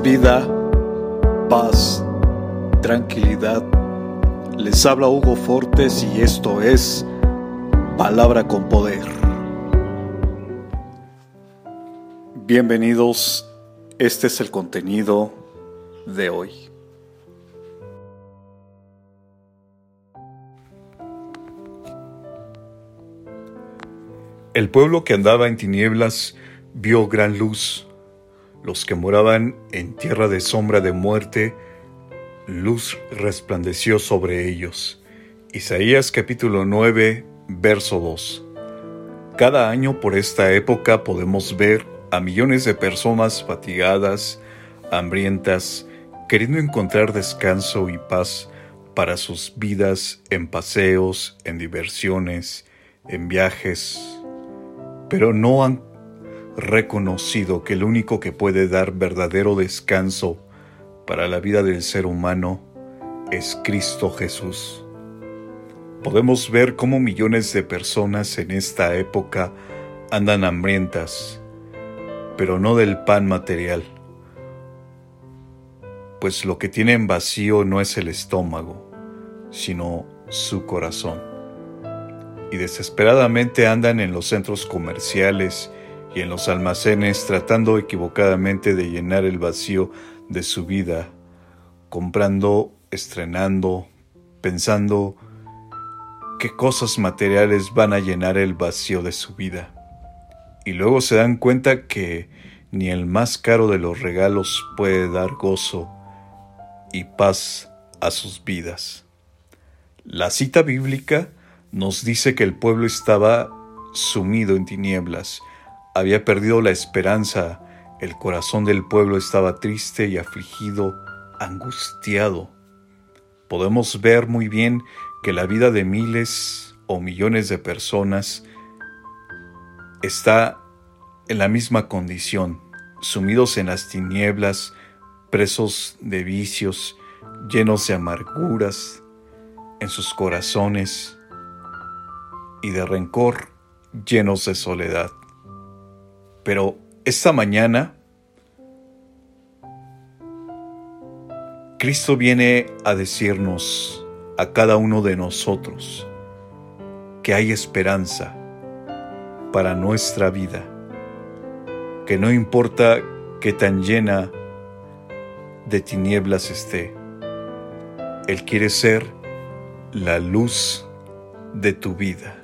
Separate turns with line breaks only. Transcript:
vida, paz, tranquilidad. Les habla Hugo Fortes y esto es Palabra con Poder. Bienvenidos, este es el contenido de hoy. El pueblo que andaba en tinieblas vio gran luz los que moraban en tierra de sombra de muerte, luz resplandeció sobre ellos. Isaías capítulo 9, verso 2. Cada año por esta época podemos ver a millones de personas fatigadas, hambrientas, queriendo encontrar descanso y paz para sus vidas en paseos, en diversiones, en viajes, pero no han reconocido que el único que puede dar verdadero descanso para la vida del ser humano es Cristo Jesús. Podemos ver cómo millones de personas en esta época andan hambrientas, pero no del pan material, pues lo que tienen vacío no es el estómago, sino su corazón. Y desesperadamente andan en los centros comerciales y en los almacenes tratando equivocadamente de llenar el vacío de su vida, comprando, estrenando, pensando qué cosas materiales van a llenar el vacío de su vida. Y luego se dan cuenta que ni el más caro de los regalos puede dar gozo y paz a sus vidas. La cita bíblica nos dice que el pueblo estaba sumido en tinieblas, había perdido la esperanza, el corazón del pueblo estaba triste y afligido, angustiado. Podemos ver muy bien que la vida de miles o millones de personas está en la misma condición, sumidos en las tinieblas, presos de vicios, llenos de amarguras en sus corazones y de rencor, llenos de soledad. Pero esta mañana Cristo viene a decirnos a cada uno de nosotros que hay esperanza para nuestra vida, que no importa que tan llena de tinieblas esté, Él quiere ser la luz de tu vida.